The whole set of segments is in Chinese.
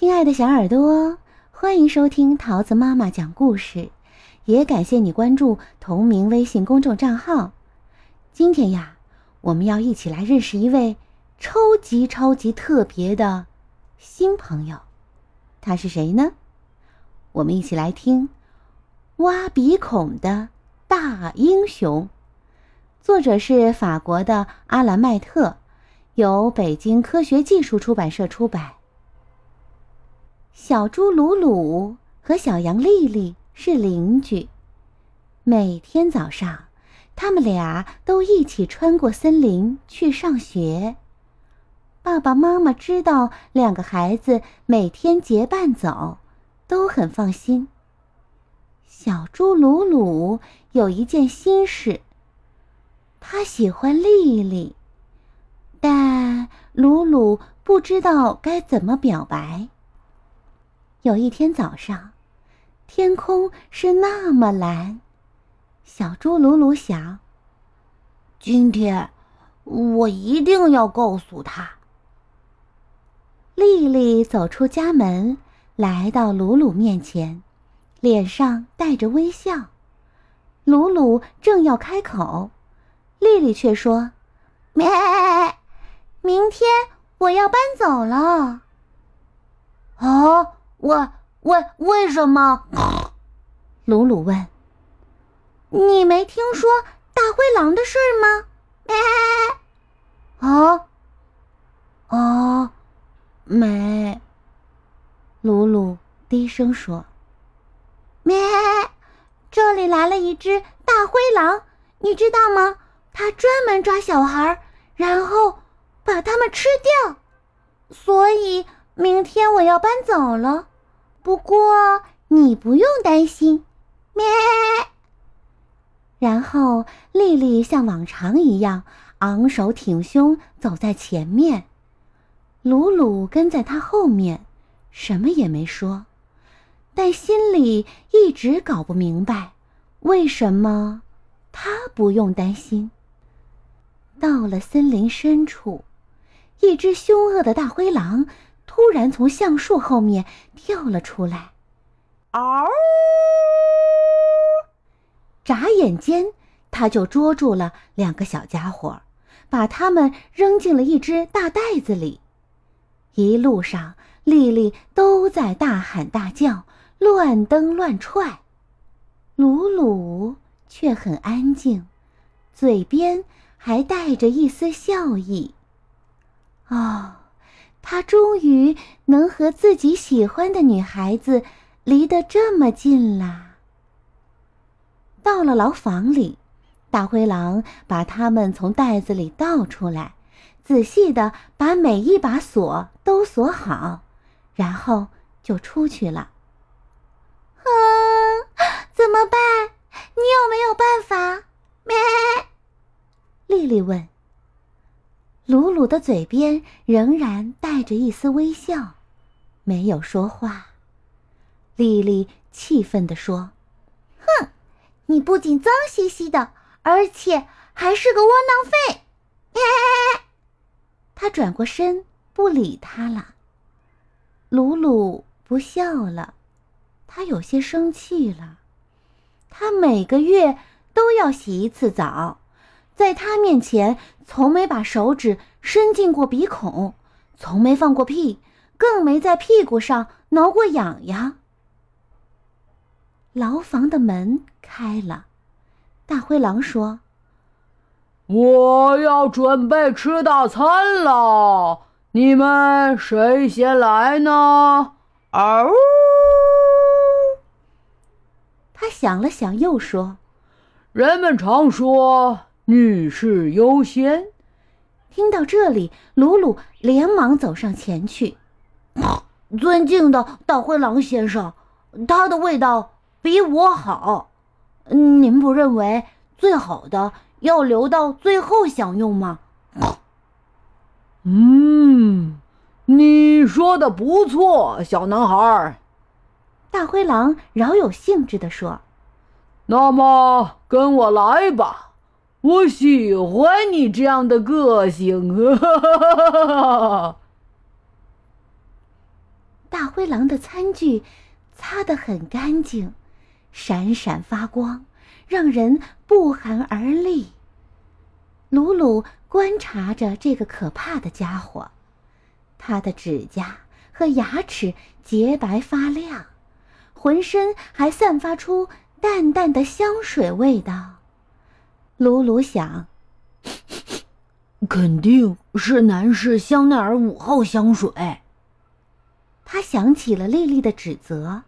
亲爱的小耳朵，欢迎收听桃子妈妈讲故事，也感谢你关注同名微信公众账号。今天呀，我们要一起来认识一位超级超级特别的新朋友，他是谁呢？我们一起来听《挖鼻孔的大英雄》，作者是法国的阿兰麦特，由北京科学技术出版社出版。小猪鲁鲁和小羊丽丽是邻居，每天早上，他们俩都一起穿过森林去上学。爸爸妈妈知道两个孩子每天结伴走，都很放心。小猪鲁鲁有一件心事，他喜欢丽丽，但鲁鲁不知道该怎么表白。有一天早上，天空是那么蓝，小猪鲁鲁想：今天我一定要告诉他。丽丽走出家门，来到鲁鲁面前，脸上带着微笑。鲁鲁正要开口，丽丽却说：“咩，明天我要搬走了。”哦！为为为什么？鲁鲁问。你没听说大灰狼的事儿吗？啊 啊，没。鲁鲁低声说：“咩，这里来了一只大灰狼，你知道吗？它专门抓小孩，然后把他们吃掉。所以明天我要搬走了。”不过你不用担心，咩。然后丽丽像往常一样昂首挺胸走在前面，鲁鲁跟在她后面，什么也没说，但心里一直搞不明白，为什么他不用担心。到了森林深处，一只凶恶的大灰狼。突然从橡树后面跳了出来，嗷！眨眼间，他就捉住了两个小家伙，把他们扔进了一只大袋子里。一路上，丽丽都在大喊大叫，乱蹬乱踹，鲁鲁却很安静，嘴边还带着一丝笑意。哦。他终于能和自己喜欢的女孩子离得这么近啦。到了牢房里，大灰狼把他们从袋子里倒出来，仔细的把每一把锁都锁好，然后就出去了。嗯，怎么办？你有没有办法？咩？丽丽问。鲁鲁的嘴边仍然带着一丝微笑，没有说话。丽丽气愤地说：“哼，你不仅脏兮兮的，而且还是个窝囊废！” 他转过身不理他了。鲁鲁不笑了，他有些生气了。他每个月都要洗一次澡。在他面前，从没把手指伸进过鼻孔，从没放过屁，更没在屁股上挠过痒痒。牢房的门开了，大灰狼说：“我要准备吃大餐了，你们谁先来呢？”嗷！他想了想，又说：“人们常说。”女士优先。听到这里，鲁鲁连忙走上前去。尊敬的大灰狼先生，它的味道比我好。您不认为最好的要留到最后享用吗？嗯，你说的不错，小男孩。大灰狼饶有兴致地说：“那么，跟我来吧。”我喜欢你这样的个性，哈哈哈哈大灰狼的餐具擦得很干净，闪闪发光，让人不寒而栗。鲁鲁观察着这个可怕的家伙，他的指甲和牙齿洁白发亮，浑身还散发出淡淡的香水味道。鲁鲁想。肯定是男士香奈儿五号香水。他想起了丽丽的指责，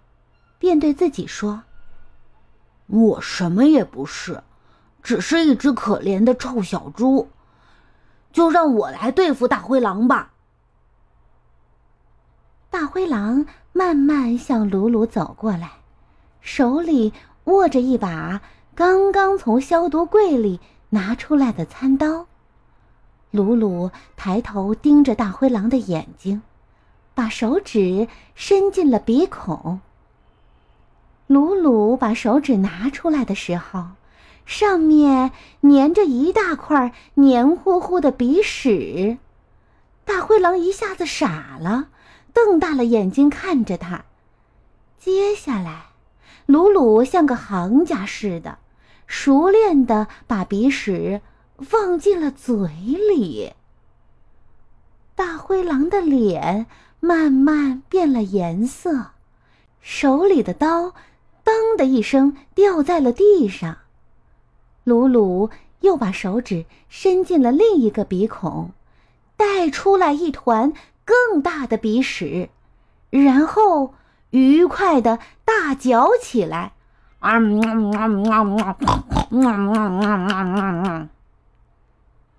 便对自己说：“我什么也不是，只是一只可怜的臭小猪。就让我来对付大灰狼吧。”大灰狼慢慢向鲁鲁走过来，手里握着一把刚刚从消毒柜里拿出来的餐刀。鲁鲁抬头盯着大灰狼的眼睛，把手指伸进了鼻孔。鲁鲁把手指拿出来的时候，上面粘着一大块黏糊糊的鼻屎。大灰狼一下子傻了，瞪大了眼睛看着他。接下来，鲁鲁像个行家似的，熟练的把鼻屎。放进了嘴里。大灰狼的脸慢慢变了颜色，手里的刀“当”的一声掉在了地上。鲁鲁又把手指伸进了另一个鼻孔，带出来一团更大的鼻屎，然后愉快的大嚼起来。啊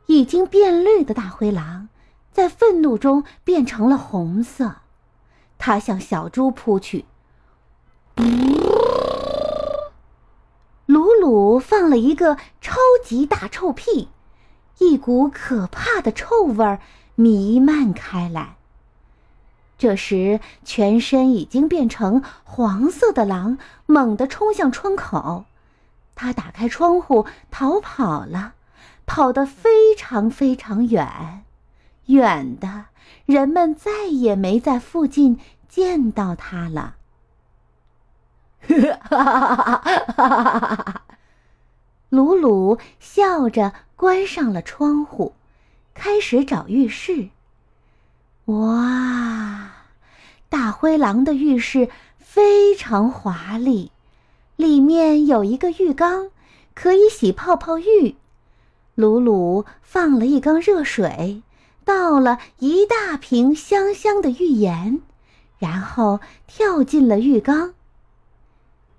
已经变绿的大灰狼，在愤怒中变成了红色。它向小猪扑去。鲁鲁放了一个超级大臭屁，一股可怕的臭味弥漫开来。这时，全身已经变成黄色的狼猛地冲向窗口，他打开窗户逃跑了。跑得非常非常远，远的人们再也没在附近见到他了。鲁鲁笑着关上了窗户，开始找浴室。哇，大灰狼的浴室非常华丽，里面有一个浴缸，可以洗泡泡浴。鲁鲁放了一缸热水，倒了一大瓶香香的浴盐，然后跳进了浴缸。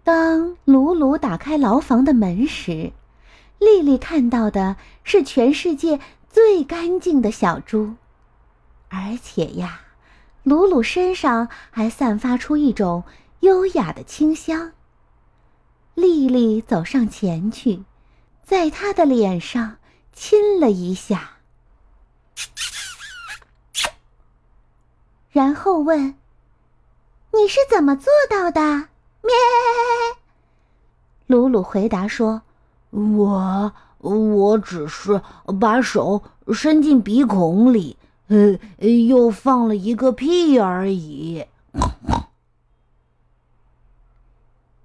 当鲁鲁打开牢房的门时，丽丽看到的是全世界最干净的小猪，而且呀，鲁鲁身上还散发出一种优雅的清香。丽丽走上前去，在他的脸上。亲了一下，然后问：“你是怎么做到的？”咩。鲁鲁回答说：“我我只是把手伸进鼻孔里，呃，又放了一个屁而已。”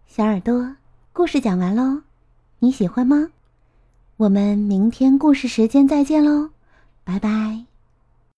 小耳朵，故事讲完喽，你喜欢吗？我们明天故事时间再见喽，拜拜。